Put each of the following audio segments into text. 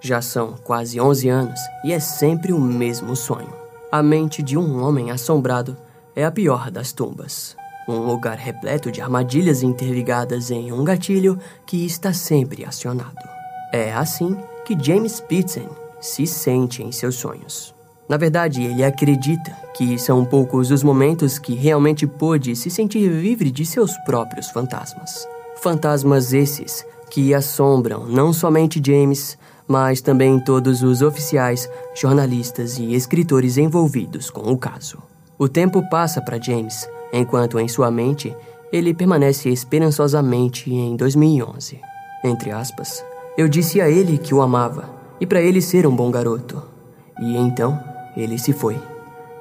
Já são quase 11 anos e é sempre o mesmo sonho. A mente de um homem assombrado é a pior das tumbas. Um lugar repleto de armadilhas interligadas em um gatilho que está sempre acionado. É assim que James Pitzen se sente em seus sonhos. Na verdade, ele acredita que são poucos os momentos que realmente pôde se sentir livre de seus próprios fantasmas. Fantasmas esses que assombram não somente James, mas também todos os oficiais, jornalistas e escritores envolvidos com o caso. O tempo passa para James, enquanto em sua mente ele permanece esperançosamente em 2011. Entre aspas, eu disse a ele que o amava e para ele ser um bom garoto. E então ele se foi.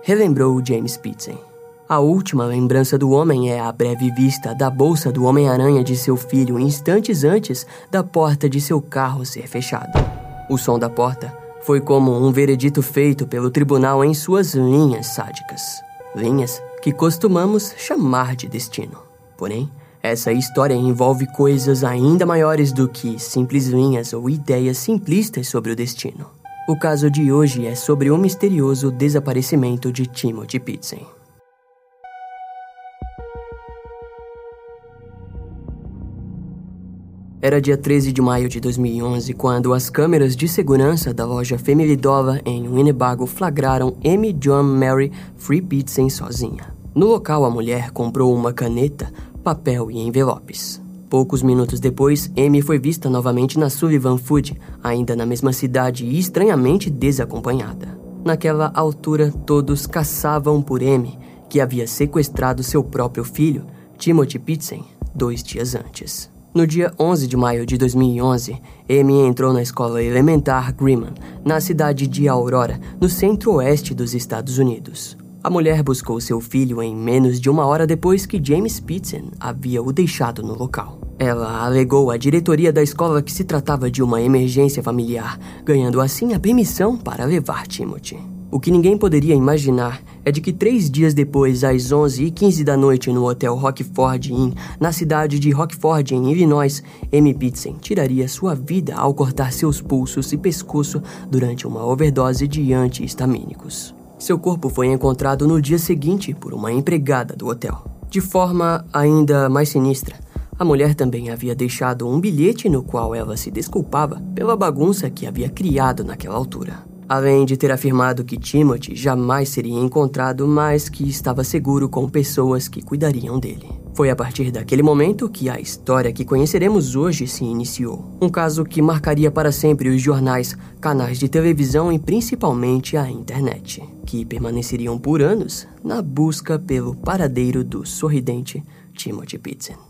Relembrou James Pitzen. A última lembrança do homem é a breve vista da bolsa do Homem-Aranha de seu filho instantes antes da porta de seu carro ser fechada. O som da porta foi como um veredito feito pelo tribunal em suas linhas sádicas. Linhas que costumamos chamar de destino. Porém, essa história envolve coisas ainda maiores do que simples linhas ou ideias simplistas sobre o destino. O caso de hoje é sobre o misterioso desaparecimento de Timothy Pitzen. Era dia 13 de maio de 2011 quando as câmeras de segurança da loja Family Dollar em Winnebago flagraram Amy John Mary Free Pitzen sozinha. No local, a mulher comprou uma caneta, papel e envelopes. Poucos minutos depois, Amy foi vista novamente na Sullivan Food, ainda na mesma cidade e estranhamente desacompanhada. Naquela altura, todos caçavam por Amy, que havia sequestrado seu próprio filho, Timothy Pitzen, dois dias antes. No dia 11 de maio de 2011, Amy entrou na escola elementar Greenman, na cidade de Aurora, no centro-oeste dos Estados Unidos. A mulher buscou seu filho em menos de uma hora depois que James Pitzen havia o deixado no local. Ela alegou à diretoria da escola que se tratava de uma emergência familiar, ganhando assim a permissão para levar Timothy. O que ninguém poderia imaginar é de que três dias depois, às 11h15 da noite, no hotel Rockford Inn, na cidade de Rockford, em Illinois, Amy Pitzen tiraria sua vida ao cortar seus pulsos e pescoço durante uma overdose de antihistamínicos. Seu corpo foi encontrado no dia seguinte por uma empregada do hotel. De forma ainda mais sinistra, a mulher também havia deixado um bilhete no qual ela se desculpava pela bagunça que havia criado naquela altura. Além de ter afirmado que Timothy jamais seria encontrado, mas que estava seguro com pessoas que cuidariam dele. Foi a partir daquele momento que a história que conheceremos hoje se iniciou. Um caso que marcaria para sempre os jornais, canais de televisão e principalmente a internet, que permaneceriam por anos na busca pelo paradeiro do sorridente Timothy Pitzen.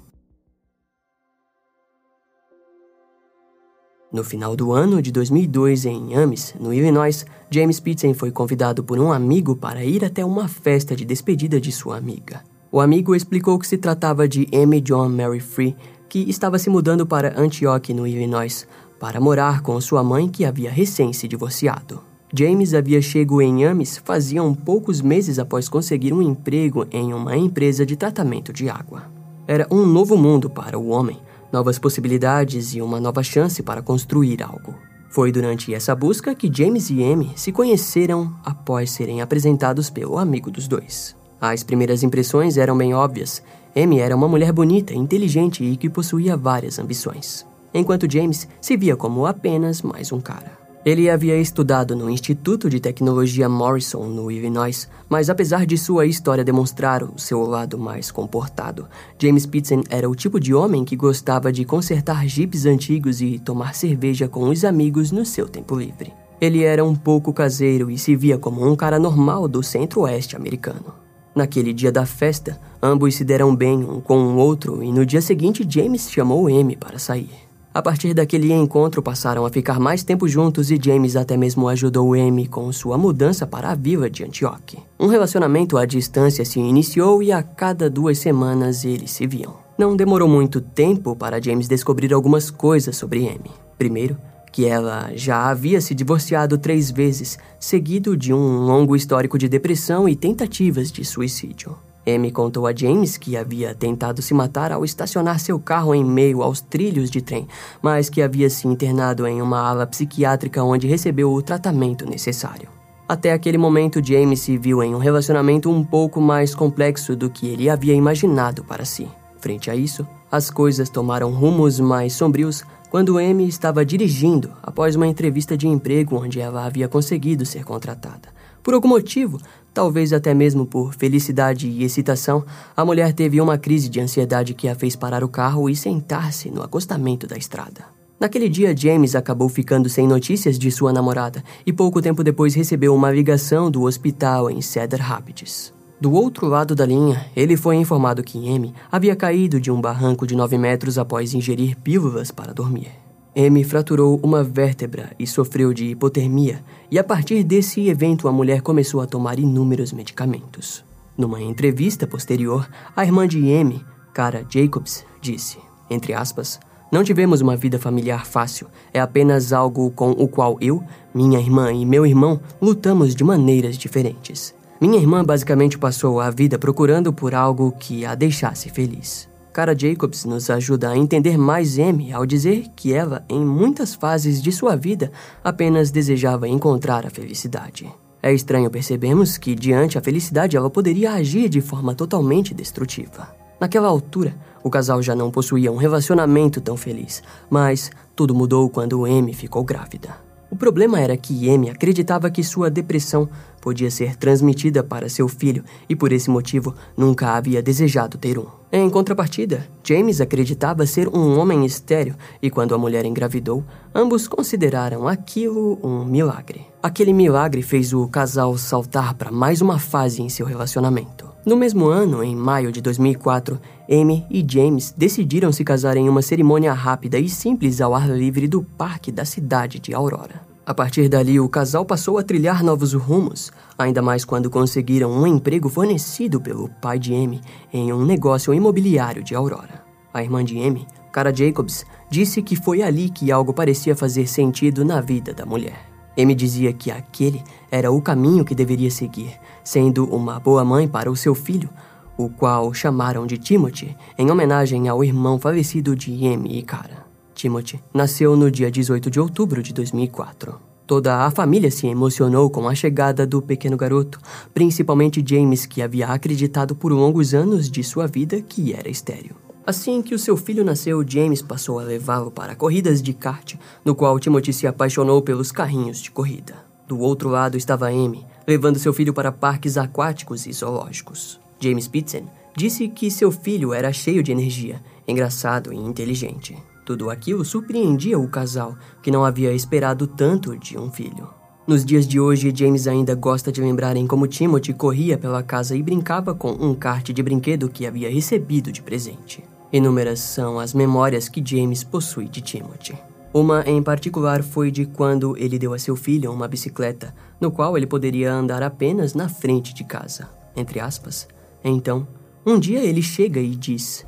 No final do ano de 2002, em Ames, no Illinois, James Pitzen foi convidado por um amigo para ir até uma festa de despedida de sua amiga. O amigo explicou que se tratava de Amy John Mary Free, que estava se mudando para Antioch, no Illinois, para morar com sua mãe que havia recém se divorciado. James havia chegado em Ames fazia um poucos meses após conseguir um emprego em uma empresa de tratamento de água. Era um novo mundo para o homem, novas possibilidades e uma nova chance para construir algo. Foi durante essa busca que James e Amy se conheceram após serem apresentados pelo amigo dos dois. As primeiras impressões eram bem óbvias. Amy era uma mulher bonita, inteligente e que possuía várias ambições, enquanto James se via como apenas mais um cara. Ele havia estudado no Instituto de Tecnologia Morrison, no Illinois, mas apesar de sua história demonstrar o seu lado mais comportado, James Pitzen era o tipo de homem que gostava de consertar jipes antigos e tomar cerveja com os amigos no seu tempo livre. Ele era um pouco caseiro e se via como um cara normal do centro-oeste americano. Naquele dia da festa, ambos se deram bem um com o outro e no dia seguinte James chamou Amy para sair. A partir daquele encontro passaram a ficar mais tempo juntos e James até mesmo ajudou Amy com sua mudança para a vila de Antioch. Um relacionamento à distância se iniciou e a cada duas semanas eles se viam. Não demorou muito tempo para James descobrir algumas coisas sobre Amy. Primeiro, que ela já havia se divorciado três vezes, seguido de um longo histórico de depressão e tentativas de suicídio. Amy contou a James que havia tentado se matar ao estacionar seu carro em meio aos trilhos de trem, mas que havia se internado em uma ala psiquiátrica onde recebeu o tratamento necessário. Até aquele momento, James se viu em um relacionamento um pouco mais complexo do que ele havia imaginado para si. Frente a isso, as coisas tomaram rumos mais sombrios quando Amy estava dirigindo após uma entrevista de emprego onde ela havia conseguido ser contratada. Por algum motivo, talvez até mesmo por felicidade e excitação, a mulher teve uma crise de ansiedade que a fez parar o carro e sentar-se no acostamento da estrada. Naquele dia, James acabou ficando sem notícias de sua namorada e pouco tempo depois recebeu uma ligação do hospital em Cedar Rapids. Do outro lado da linha, ele foi informado que Amy havia caído de um barranco de 9 metros após ingerir pílulas para dormir. Amy fraturou uma vértebra e sofreu de hipotermia, e a partir desse evento a mulher começou a tomar inúmeros medicamentos. Numa entrevista posterior, a irmã de Amy, Cara Jacobs, disse, entre aspas, não tivemos uma vida familiar fácil, é apenas algo com o qual eu, minha irmã e meu irmão lutamos de maneiras diferentes. Minha irmã basicamente passou a vida procurando por algo que a deixasse feliz. Cara Jacobs nos ajuda a entender mais Amy ao dizer que ela, em muitas fases de sua vida, apenas desejava encontrar a felicidade. É estranho percebermos que, diante a felicidade, ela poderia agir de forma totalmente destrutiva. Naquela altura, o casal já não possuía um relacionamento tão feliz, mas tudo mudou quando Amy ficou grávida. O problema era que Amy acreditava que sua depressão podia ser transmitida para seu filho e por esse motivo nunca havia desejado ter um. Em contrapartida, James acreditava ser um homem estéril e quando a mulher engravidou, ambos consideraram aquilo um milagre. Aquele milagre fez o casal saltar para mais uma fase em seu relacionamento. No mesmo ano, em maio de 2004, Amy e James decidiram se casar em uma cerimônia rápida e simples ao ar livre do parque da cidade de Aurora. A partir dali, o casal passou a trilhar novos rumos, ainda mais quando conseguiram um emprego fornecido pelo pai de Amy em um negócio imobiliário de Aurora. A irmã de Amy, Cara Jacobs, disse que foi ali que algo parecia fazer sentido na vida da mulher. Amy dizia que aquele era o caminho que deveria seguir, sendo uma boa mãe para o seu filho, o qual chamaram de Timothy, em homenagem ao irmão falecido de Amy e Cara. Timothy nasceu no dia 18 de outubro de 2004. Toda a família se emocionou com a chegada do pequeno garoto, principalmente James, que havia acreditado por longos anos de sua vida que era estéril. Assim que o seu filho nasceu, James passou a levá-lo para corridas de kart, no qual Timothy se apaixonou pelos carrinhos de corrida. Do outro lado estava Amy, levando seu filho para parques aquáticos e zoológicos. James Pitsen disse que seu filho era cheio de energia, engraçado e inteligente. Tudo aquilo surpreendia o casal, que não havia esperado tanto de um filho. Nos dias de hoje, James ainda gosta de lembrar em como Timothy corria pela casa e brincava com um kart de brinquedo que havia recebido de presente. Inúmeras são as memórias que James possui de Timothy. Uma em particular foi de quando ele deu a seu filho uma bicicleta, no qual ele poderia andar apenas na frente de casa. Entre aspas. Então, um dia ele chega e diz: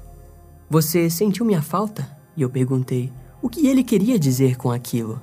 Você sentiu minha falta? E eu perguntei o que ele queria dizer com aquilo.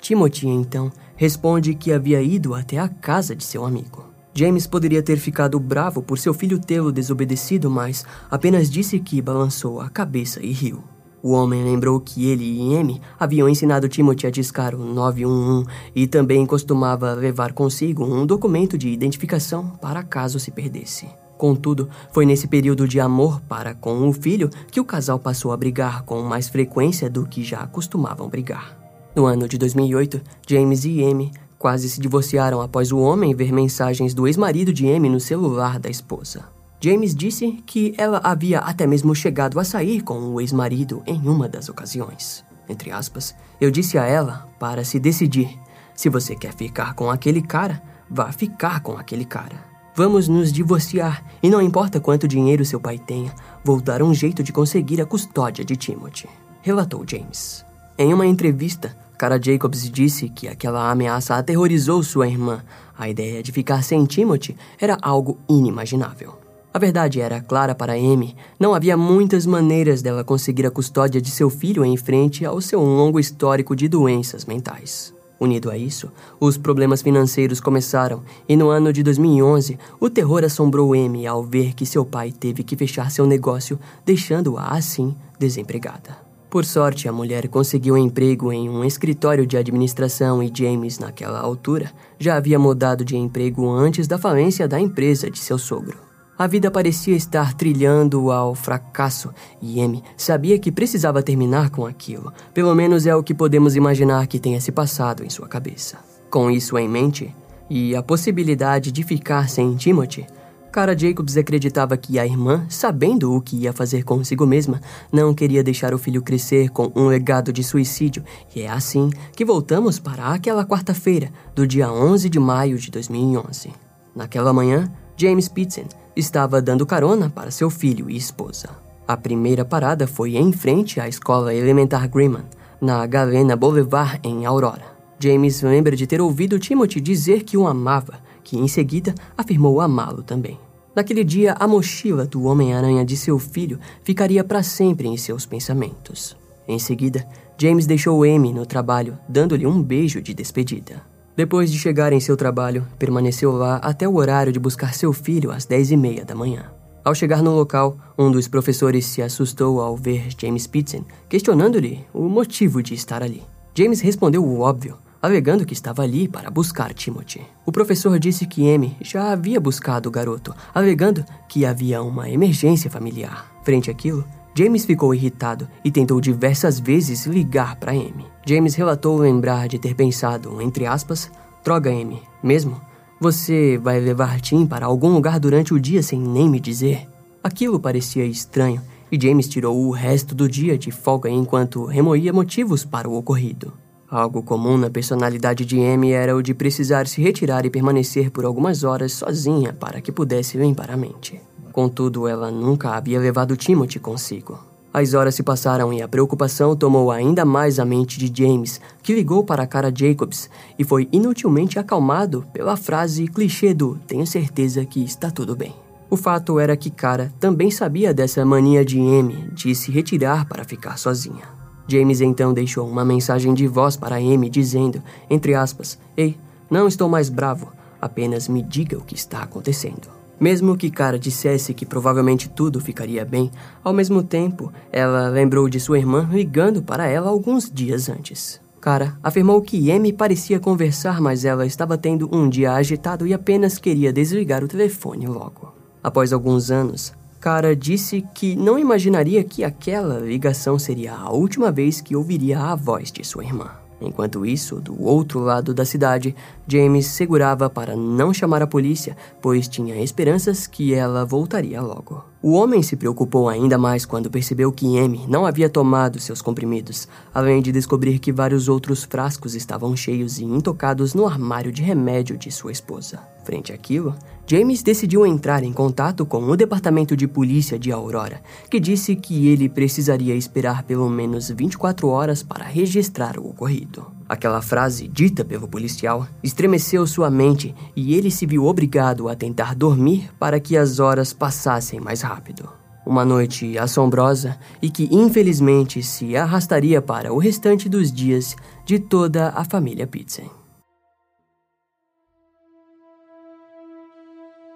Timothy, então, responde que havia ido até a casa de seu amigo. James poderia ter ficado bravo por seu filho tê-lo desobedecido, mas apenas disse que balançou a cabeça e riu. O homem lembrou que ele e Amy haviam ensinado Timothy a discar o 911 e também costumava levar consigo um documento de identificação para caso se perdesse. Contudo, foi nesse período de amor para com o filho que o casal passou a brigar com mais frequência do que já costumavam brigar. No ano de 2008, James e Amy quase se divorciaram após o homem ver mensagens do ex-marido de Amy no celular da esposa. James disse que ela havia até mesmo chegado a sair com o ex-marido em uma das ocasiões. Entre aspas, eu disse a ela para se decidir. Se você quer ficar com aquele cara, vá ficar com aquele cara. Vamos nos divorciar e não importa quanto dinheiro seu pai tenha, vou dar um jeito de conseguir a custódia de Timothy, relatou James. Em uma entrevista, Cara Jacobs disse que aquela ameaça aterrorizou sua irmã. A ideia de ficar sem Timothy era algo inimaginável. A verdade era clara para Amy. Não havia muitas maneiras dela conseguir a custódia de seu filho em frente ao seu longo histórico de doenças mentais. Unido a isso, os problemas financeiros começaram e no ano de 2011, o terror assombrou Amy ao ver que seu pai teve que fechar seu negócio, deixando-a assim desempregada. Por sorte, a mulher conseguiu um emprego em um escritório de administração e James, naquela altura, já havia mudado de emprego antes da falência da empresa de seu sogro. A vida parecia estar trilhando ao fracasso e Amy sabia que precisava terminar com aquilo. Pelo menos é o que podemos imaginar que tenha se passado em sua cabeça. Com isso em mente, e a possibilidade de ficar sem Timothy, Cara Jacobs acreditava que a irmã, sabendo o que ia fazer consigo mesma, não queria deixar o filho crescer com um legado de suicídio, e é assim que voltamos para aquela quarta-feira, do dia 11 de maio de 2011. Naquela manhã, James Pitsen estava dando carona para seu filho e esposa. A primeira parada foi em frente à escola elementar Greenman, na Galena Boulevard, em Aurora. James lembra de ter ouvido Timothy dizer que o amava que em seguida afirmou amá-lo também. Naquele dia, a mochila do Homem-Aranha de seu filho ficaria para sempre em seus pensamentos. Em seguida, James deixou Amy no trabalho, dando-lhe um beijo de despedida. Depois de chegar em seu trabalho, permaneceu lá até o horário de buscar seu filho às dez e meia da manhã. Ao chegar no local, um dos professores se assustou ao ver James Pitsen, questionando-lhe o motivo de estar ali. James respondeu o óbvio, alegando que estava ali para buscar Timothy. O professor disse que Amy já havia buscado o garoto, alegando que havia uma emergência familiar. Frente àquilo, James ficou irritado e tentou diversas vezes ligar para Amy. James relatou lembrar de ter pensado, entre aspas, droga Amy, mesmo? Você vai levar Tim para algum lugar durante o dia sem nem me dizer? Aquilo parecia estranho e James tirou o resto do dia de folga enquanto remoía motivos para o ocorrido. Algo comum na personalidade de Amy era o de precisar se retirar e permanecer por algumas horas sozinha para que pudesse limpar a mente. Contudo, ela nunca havia levado Timothy consigo. As horas se passaram e a preocupação tomou ainda mais a mente de James, que ligou para a cara Jacobs e foi inutilmente acalmado pela frase clichê do Tenho certeza que está tudo bem. O fato era que Cara também sabia dessa mania de Amy de se retirar para ficar sozinha. James então deixou uma mensagem de voz para Amy dizendo, entre aspas, Ei, não estou mais bravo, apenas me diga o que está acontecendo. Mesmo que Cara dissesse que provavelmente tudo ficaria bem, ao mesmo tempo, ela lembrou de sua irmã ligando para ela alguns dias antes. Cara afirmou que Amy parecia conversar, mas ela estava tendo um dia agitado e apenas queria desligar o telefone logo. Após alguns anos, cara disse que não imaginaria que aquela ligação seria a última vez que ouviria a voz de sua irmã. Enquanto isso, do outro lado da cidade, James segurava para não chamar a polícia, pois tinha esperanças que ela voltaria logo. O homem se preocupou ainda mais quando percebeu que Amy não havia tomado seus comprimidos, além de descobrir que vários outros frascos estavam cheios e intocados no armário de remédio de sua esposa. Frente àquilo, James decidiu entrar em contato com o departamento de polícia de Aurora, que disse que ele precisaria esperar pelo menos 24 horas para registrar o ocorrido. Aquela frase, dita pelo policial, estremeceu sua mente e ele se viu obrigado a tentar dormir para que as horas passassem mais rápido. Uma noite assombrosa e que infelizmente se arrastaria para o restante dos dias de toda a família Pizzen.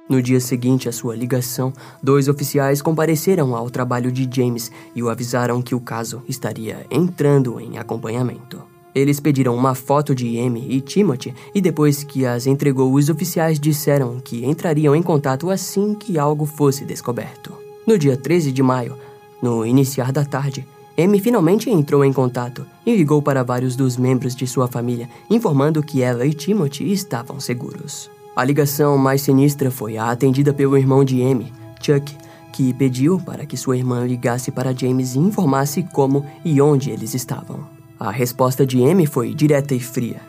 No dia seguinte à sua ligação, dois oficiais compareceram ao trabalho de James e o avisaram que o caso estaria entrando em acompanhamento. Eles pediram uma foto de Amy e Timothy e depois que as entregou, os oficiais disseram que entrariam em contato assim que algo fosse descoberto. No dia 13 de maio, no iniciar da tarde, Amy finalmente entrou em contato e ligou para vários dos membros de sua família, informando que ela e Timothy estavam seguros. A ligação mais sinistra foi a atendida pelo irmão de Amy, Chuck, que pediu para que sua irmã ligasse para James e informasse como e onde eles estavam. A resposta de Amy foi direta e fria.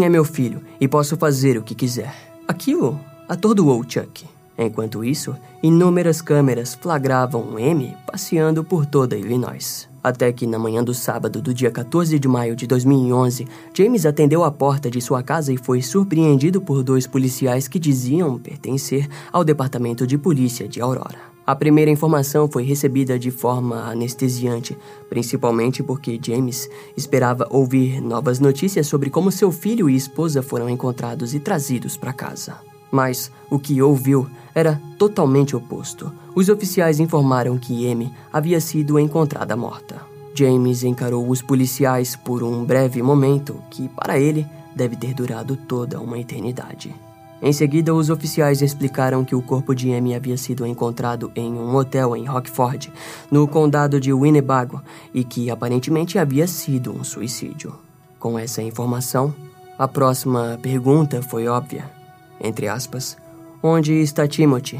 É meu filho e posso fazer o que quiser. Aquilo atordoou Chuck. Enquanto isso, inúmeras câmeras flagravam Amy passeando por toda Illinois. Até que, na manhã do sábado do dia 14 de maio de 2011, James atendeu a porta de sua casa e foi surpreendido por dois policiais que diziam pertencer ao Departamento de Polícia de Aurora. A primeira informação foi recebida de forma anestesiante, principalmente porque James esperava ouvir novas notícias sobre como seu filho e esposa foram encontrados e trazidos para casa. Mas o que ouviu era totalmente oposto. Os oficiais informaram que Amy havia sido encontrada morta. James encarou os policiais por um breve momento que, para ele, deve ter durado toda uma eternidade. Em seguida, os oficiais explicaram que o corpo de Amy havia sido encontrado em um hotel em Rockford, no condado de Winnebago, e que aparentemente havia sido um suicídio. Com essa informação, a próxima pergunta foi óbvia. Entre aspas, onde está Timothy?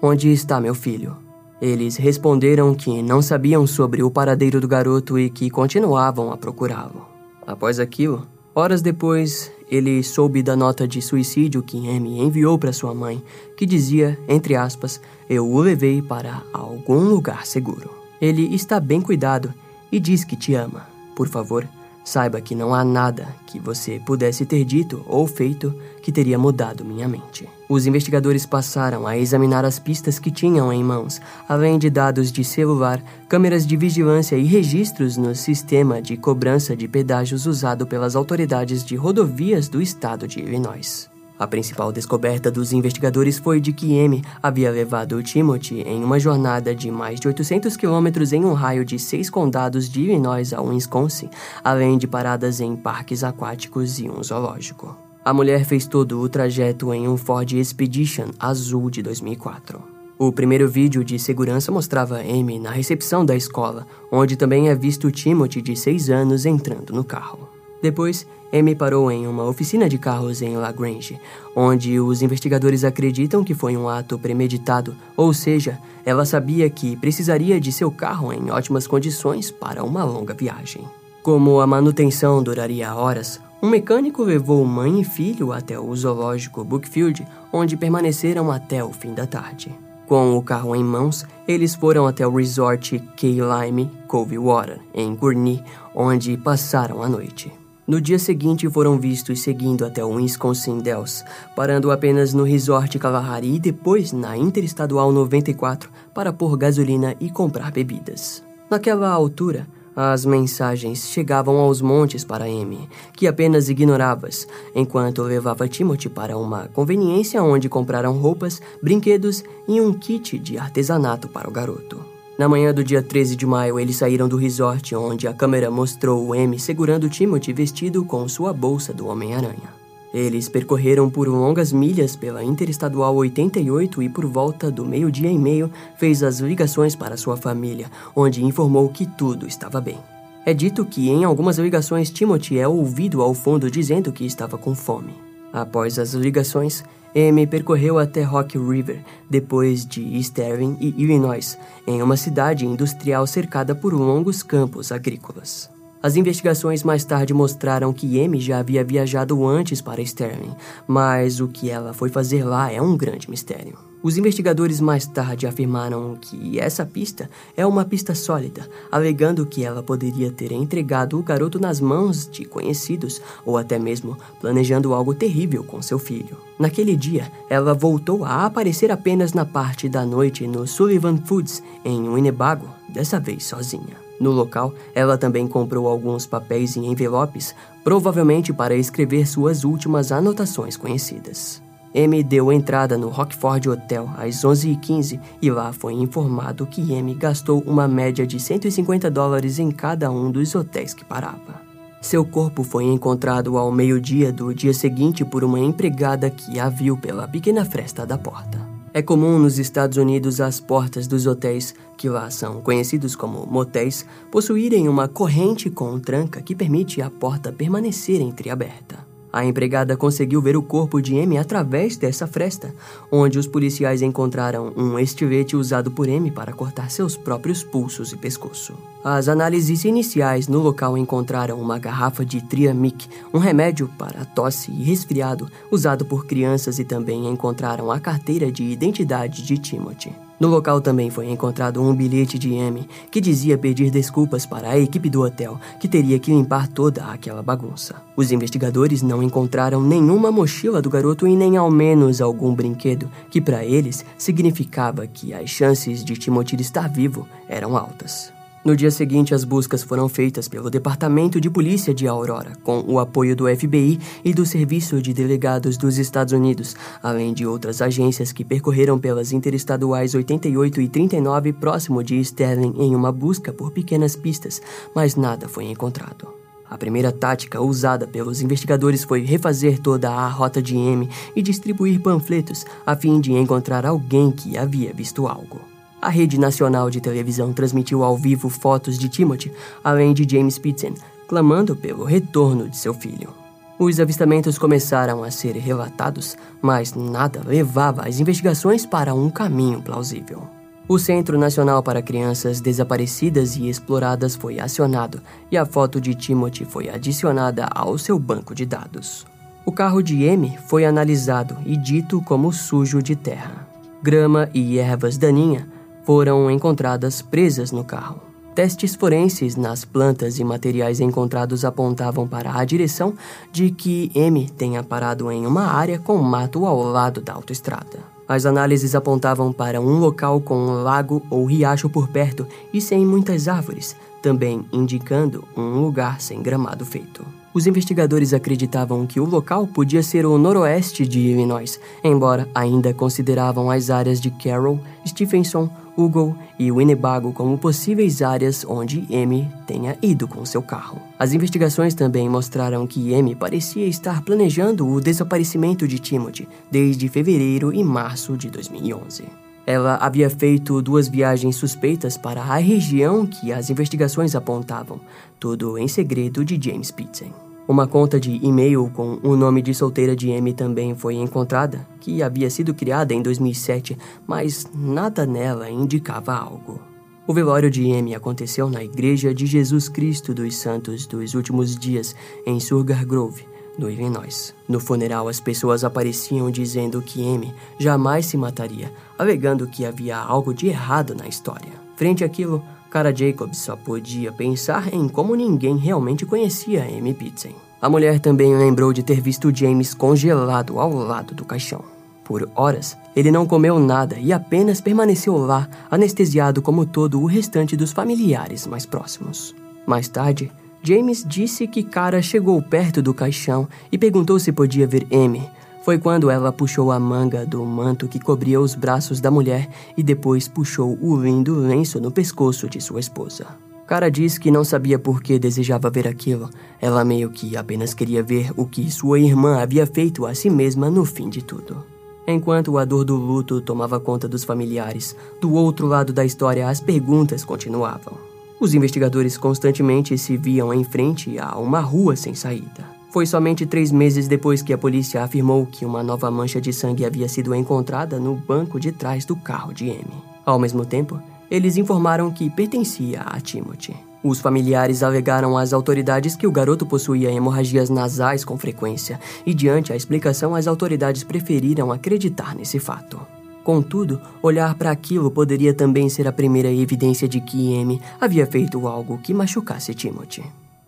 Onde está meu filho? Eles responderam que não sabiam sobre o paradeiro do garoto e que continuavam a procurá-lo. Após aquilo, horas depois, ele soube da nota de suicídio que Amy enviou para sua mãe, que dizia, entre aspas, eu o levei para algum lugar seguro. Ele está bem cuidado e diz que te ama. Por favor, saiba que não há nada que você pudesse ter dito ou feito que teria mudado minha mente. Os investigadores passaram a examinar as pistas que tinham em mãos, além de dados de celular, câmeras de vigilância e registros no sistema de cobrança de pedágios usado pelas autoridades de rodovias do estado de Illinois. A principal descoberta dos investigadores foi de que M havia levado Timothy em uma jornada de mais de 800 quilômetros em um raio de seis condados de Illinois a Wisconsin, além de paradas em parques aquáticos e um zoológico. A mulher fez todo o trajeto em um Ford Expedition azul de 2004. O primeiro vídeo de segurança mostrava Amy na recepção da escola, onde também é visto Timothy, de 6 anos, entrando no carro. Depois, Amy parou em uma oficina de carros em Lagrange, onde os investigadores acreditam que foi um ato premeditado, ou seja, ela sabia que precisaria de seu carro em ótimas condições para uma longa viagem. Como a manutenção duraria horas, um mecânico levou mãe e filho até o zoológico Brookfield, onde permaneceram até o fim da tarde. Com o carro em mãos, eles foram até o resort Key Lime Cove Water, em Gurnee, onde passaram a noite. No dia seguinte, foram vistos seguindo até o Wisconsin Dells, parando apenas no Resort Kalahari e depois na Interestadual 94 para pôr gasolina e comprar bebidas. Naquela altura, as mensagens chegavam aos montes para Amy, que apenas ignoravas, enquanto levava Timothy para uma conveniência onde compraram roupas, brinquedos e um kit de artesanato para o garoto. Na manhã do dia 13 de maio, eles saíram do resort, onde a câmera mostrou o M segurando Timothy vestido com sua bolsa do Homem-Aranha. Eles percorreram por longas milhas pela Interestadual 88 e por volta do meio-dia e meio fez as ligações para sua família, onde informou que tudo estava bem. É dito que em algumas ligações Timothy é ouvido ao fundo dizendo que estava com fome. Após as ligações, M percorreu até Rock River, depois de Sterling e Illinois, em uma cidade industrial cercada por longos campos agrícolas. As investigações mais tarde mostraram que Amy já havia viajado antes para Sterling, mas o que ela foi fazer lá é um grande mistério. Os investigadores mais tarde afirmaram que essa pista é uma pista sólida, alegando que ela poderia ter entregado o garoto nas mãos de conhecidos ou até mesmo planejando algo terrível com seu filho. Naquele dia, ela voltou a aparecer apenas na parte da noite no Sullivan Foods, em Winnebago, dessa vez sozinha. No local, ela também comprou alguns papéis em envelopes, provavelmente para escrever suas últimas anotações conhecidas. M deu entrada no Rockford Hotel às 11h15 e lá foi informado que M gastou uma média de 150 dólares em cada um dos hotéis que parava. Seu corpo foi encontrado ao meio-dia do dia seguinte por uma empregada que a viu pela pequena fresta da porta. É comum nos Estados Unidos as portas dos hotéis, que lá são conhecidos como motéis, possuírem uma corrente com tranca que permite a porta permanecer entreaberta. A empregada conseguiu ver o corpo de M através dessa fresta, onde os policiais encontraram um estilete usado por M para cortar seus próprios pulsos e pescoço. As análises iniciais no local encontraram uma garrafa de Triamic, um remédio para tosse e resfriado usado por crianças e também encontraram a carteira de identidade de Timothy. No local também foi encontrado um bilhete de Amy que dizia pedir desculpas para a equipe do hotel, que teria que limpar toda aquela bagunça. Os investigadores não encontraram nenhuma mochila do garoto e nem ao menos algum brinquedo, que para eles significava que as chances de Timothy estar vivo eram altas. No dia seguinte, as buscas foram feitas pelo Departamento de Polícia de Aurora, com o apoio do FBI e do Serviço de Delegados dos Estados Unidos, além de outras agências que percorreram pelas interestaduais 88 e 39 próximo de Sterling em uma busca por pequenas pistas, mas nada foi encontrado. A primeira tática usada pelos investigadores foi refazer toda a rota de M e distribuir panfletos a fim de encontrar alguém que havia visto algo. A rede nacional de televisão transmitiu ao vivo fotos de Timothy, além de James Pitsen, clamando pelo retorno de seu filho. Os avistamentos começaram a ser relatados, mas nada levava as investigações para um caminho plausível. O Centro Nacional para Crianças Desaparecidas e Exploradas foi acionado e a foto de Timothy foi adicionada ao seu banco de dados. O carro de M foi analisado e dito como sujo de terra. Grama e ervas daninha foram encontradas presas no carro. Testes forenses nas plantas e materiais encontrados apontavam para a direção de que M tenha parado em uma área com mato ao lado da autoestrada. As análises apontavam para um local com um lago ou riacho por perto e sem muitas árvores, também indicando um lugar sem gramado feito. Os investigadores acreditavam que o local podia ser o noroeste de Illinois, embora ainda consideravam as áreas de Carroll, Stephenson, Hugo e Winnebago como possíveis áreas onde M tenha ido com seu carro. As investigações também mostraram que M parecia estar planejando o desaparecimento de Timothy desde fevereiro e março de 2011. Ela havia feito duas viagens suspeitas para a região que as investigações apontavam, tudo em segredo de James Pitsen. Uma conta de e-mail com o nome de solteira de M também foi encontrada, que havia sido criada em 2007, mas nada nela indicava algo. O velório de M aconteceu na Igreja de Jesus Cristo dos Santos dos Últimos Dias, em Surgar Grove, no Illinois. No funeral, as pessoas apareciam dizendo que M jamais se mataria, alegando que havia algo de errado na história. Frente àquilo, Cara Jacobs só podia pensar em como ninguém realmente conhecia Amy Pitsen. A mulher também lembrou de ter visto James congelado ao lado do caixão. Por horas, ele não comeu nada e apenas permaneceu lá, anestesiado como todo o restante dos familiares mais próximos. Mais tarde, James disse que Cara chegou perto do caixão e perguntou se podia ver Amy, foi quando ela puxou a manga do manto que cobria os braços da mulher e depois puxou o lindo lenço no pescoço de sua esposa. Cara diz que não sabia por que desejava ver aquilo. Ela meio que apenas queria ver o que sua irmã havia feito a si mesma no fim de tudo. Enquanto a dor do luto tomava conta dos familiares, do outro lado da história as perguntas continuavam. Os investigadores constantemente se viam em frente a uma rua sem saída. Foi somente três meses depois que a polícia afirmou que uma nova mancha de sangue havia sido encontrada no banco de trás do carro de Amy. Ao mesmo tempo, eles informaram que pertencia a Timothy. Os familiares alegaram às autoridades que o garoto possuía hemorragias nasais com frequência, e diante a explicação, as autoridades preferiram acreditar nesse fato. Contudo, olhar para aquilo poderia também ser a primeira evidência de que Amy havia feito algo que machucasse Timothy.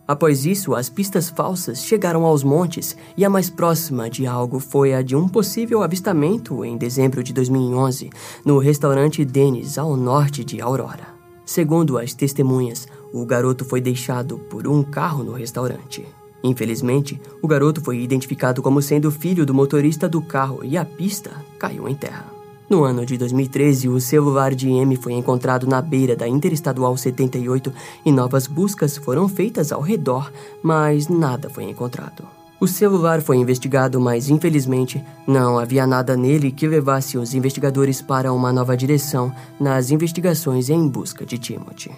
Após isso, as pistas falsas chegaram aos montes e a mais próxima de algo foi a de um possível avistamento em dezembro de 2011 no restaurante Dennis, ao norte de Aurora. Segundo as testemunhas, o garoto foi deixado por um carro no restaurante. Infelizmente, o garoto foi identificado como sendo filho do motorista do carro e a pista caiu em terra. No ano de 2013, o celular de M foi encontrado na beira da Interestadual 78 e novas buscas foram feitas ao redor, mas nada foi encontrado. O celular foi investigado, mas infelizmente não havia nada nele que levasse os investigadores para uma nova direção nas investigações em busca de Timothy.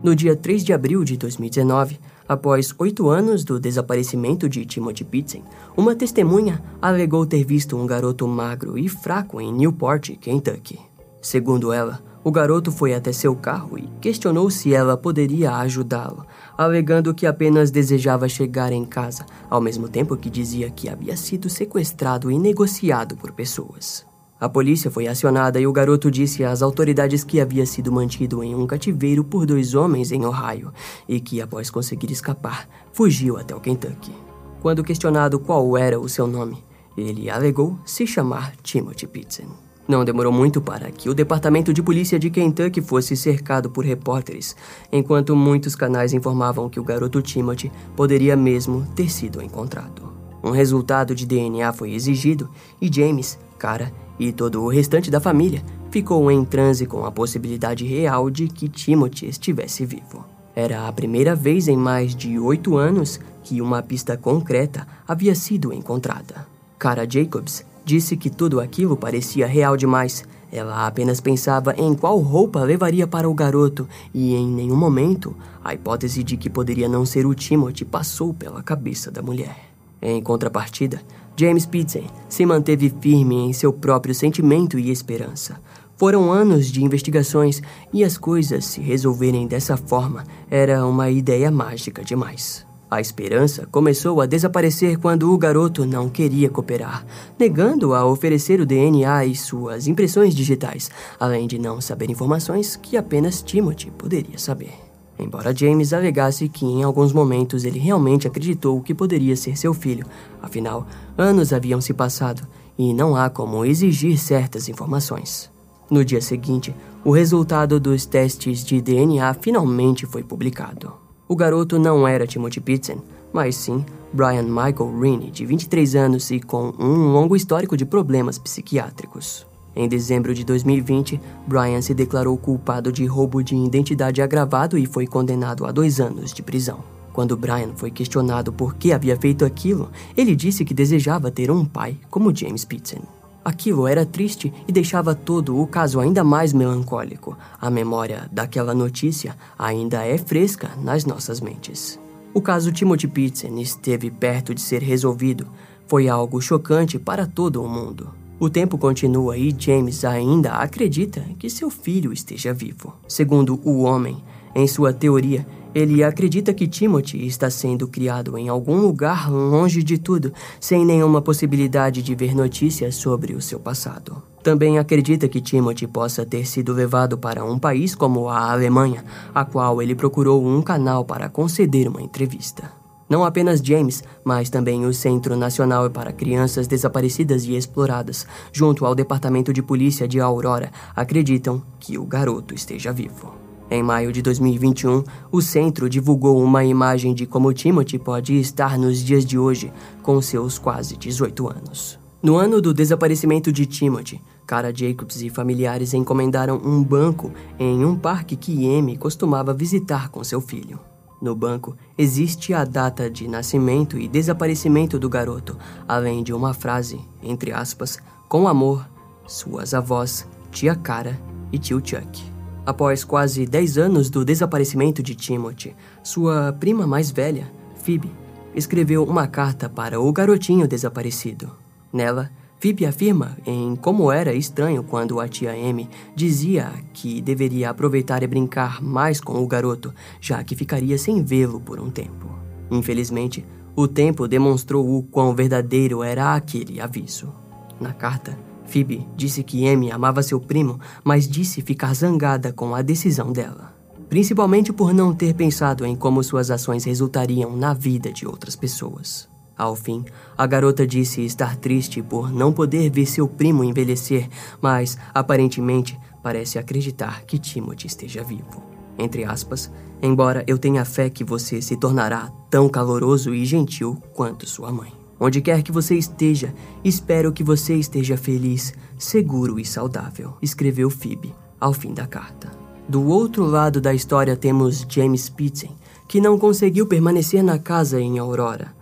No dia 3 de abril de 2019, Após oito anos do desaparecimento de Timothy Pitsen, uma testemunha alegou ter visto um garoto magro e fraco em Newport, Kentucky. Segundo ela, o garoto foi até seu carro e questionou se ela poderia ajudá-lo, alegando que apenas desejava chegar em casa, ao mesmo tempo que dizia que havia sido sequestrado e negociado por pessoas. A polícia foi acionada e o garoto disse às autoridades que havia sido mantido em um cativeiro por dois homens em Ohio e que, após conseguir escapar, fugiu até o Kentucky. Quando questionado qual era o seu nome, ele alegou se chamar Timothy Pitson. Não demorou muito para que o departamento de polícia de Kentucky fosse cercado por repórteres, enquanto muitos canais informavam que o garoto Timothy poderia mesmo ter sido encontrado. Um resultado de DNA foi exigido e James, Cara e todo o restante da família ficou em transe com a possibilidade real de que Timothy estivesse vivo. Era a primeira vez em mais de oito anos que uma pista concreta havia sido encontrada. Cara Jacobs Disse que tudo aquilo parecia real demais. Ela apenas pensava em qual roupa levaria para o garoto e em nenhum momento a hipótese de que poderia não ser o Timothy passou pela cabeça da mulher. Em contrapartida, James Pitsen se manteve firme em seu próprio sentimento e esperança. Foram anos de investigações e as coisas se resolverem dessa forma era uma ideia mágica demais. A esperança começou a desaparecer quando o garoto não queria cooperar, negando a oferecer o DNA e suas impressões digitais, além de não saber informações que apenas Timothy poderia saber. Embora James alegasse que em alguns momentos ele realmente acreditou que poderia ser seu filho, afinal, anos haviam se passado e não há como exigir certas informações. No dia seguinte, o resultado dos testes de DNA finalmente foi publicado. O garoto não era Timothy Pitson, mas sim Brian Michael Rini, de 23 anos e com um longo histórico de problemas psiquiátricos. Em dezembro de 2020, Brian se declarou culpado de roubo de identidade agravado e foi condenado a dois anos de prisão. Quando Brian foi questionado por que havia feito aquilo, ele disse que desejava ter um pai como James Pitson. Aquilo era triste e deixava todo o caso ainda mais melancólico. A memória daquela notícia ainda é fresca nas nossas mentes. O caso Timothy Pitson esteve perto de ser resolvido. Foi algo chocante para todo o mundo. O tempo continua e James ainda acredita que seu filho esteja vivo. Segundo o homem, em sua teoria, ele acredita que Timothy está sendo criado em algum lugar longe de tudo, sem nenhuma possibilidade de ver notícias sobre o seu passado. Também acredita que Timothy possa ter sido levado para um país como a Alemanha, a qual ele procurou um canal para conceder uma entrevista. Não apenas James, mas também o Centro Nacional para Crianças Desaparecidas e Exploradas, junto ao Departamento de Polícia de Aurora, acreditam que o garoto esteja vivo. Em maio de 2021, o centro divulgou uma imagem de como Timothy pode estar nos dias de hoje, com seus quase 18 anos. No ano do desaparecimento de Timothy, Cara Jacobs e familiares encomendaram um banco em um parque que Amy costumava visitar com seu filho. No banco existe a data de nascimento e desaparecimento do garoto, além de uma frase, entre aspas, com amor, suas avós, tia Cara e tio Chuck. Após quase 10 anos do desaparecimento de Timothy, sua prima mais velha, Phoebe, escreveu uma carta para o garotinho desaparecido. Nela, Phoebe afirma em como era estranho quando a tia Amy dizia que deveria aproveitar e brincar mais com o garoto, já que ficaria sem vê-lo por um tempo. Infelizmente, o tempo demonstrou o quão verdadeiro era aquele aviso. Na carta, Phoebe disse que Amy amava seu primo, mas disse ficar zangada com a decisão dela. Principalmente por não ter pensado em como suas ações resultariam na vida de outras pessoas. Ao fim, a garota disse estar triste por não poder ver seu primo envelhecer, mas aparentemente parece acreditar que Timothy esteja vivo. Entre aspas, embora eu tenha fé que você se tornará tão caloroso e gentil quanto sua mãe. Onde quer que você esteja, espero que você esteja feliz, seguro e saudável, escreveu Phoebe ao fim da carta. Do outro lado da história temos James Pitsen, que não conseguiu permanecer na casa em Aurora,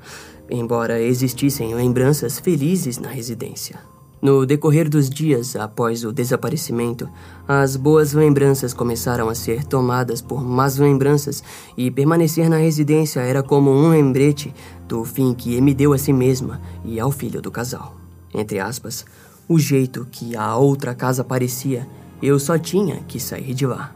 embora existissem lembranças felizes na residência. No decorrer dos dias após o desaparecimento, as boas lembranças começaram a ser tomadas por más lembranças e permanecer na residência era como um lembrete do fim que me deu a si mesma e ao filho do casal. Entre aspas, o jeito que a outra casa parecia, eu só tinha que sair de lá,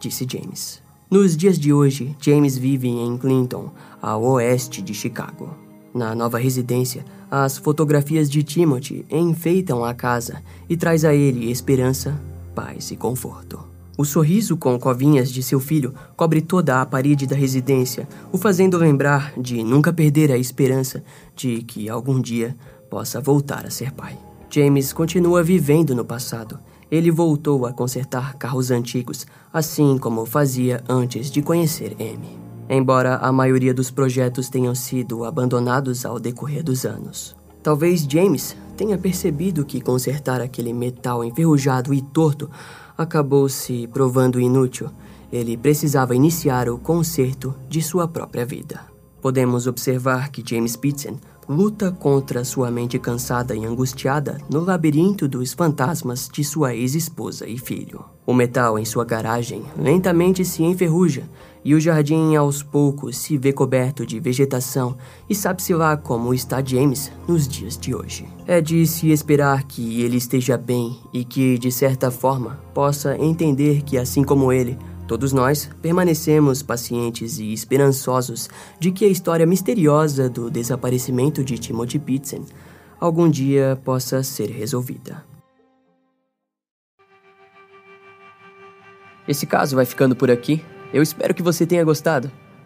disse James. Nos dias de hoje, James vive em Clinton, a oeste de Chicago. Na nova residência, as fotografias de Timothy enfeitam a casa e traz a ele esperança, paz e conforto. O sorriso com covinhas de seu filho cobre toda a parede da residência, o fazendo lembrar de nunca perder a esperança de que algum dia possa voltar a ser pai. James continua vivendo no passado. Ele voltou a consertar carros antigos, assim como fazia antes de conhecer Amy. Embora a maioria dos projetos tenham sido abandonados ao decorrer dos anos. Talvez James tenha percebido que consertar aquele metal enferrujado e torto acabou se provando inútil. Ele precisava iniciar o conserto de sua própria vida. Podemos observar que James Pitsen luta contra sua mente cansada e angustiada no labirinto dos fantasmas de sua ex-esposa e filho. O metal em sua garagem lentamente se enferruja e o jardim aos poucos se vê coberto de vegetação e sabe-se lá como está James nos dias de hoje. É de se esperar que ele esteja bem e que, de certa forma, possa entender que, assim como ele, Todos nós permanecemos pacientes e esperançosos de que a história misteriosa do desaparecimento de Timothy Pitsen algum dia possa ser resolvida. Esse caso vai ficando por aqui. Eu espero que você tenha gostado.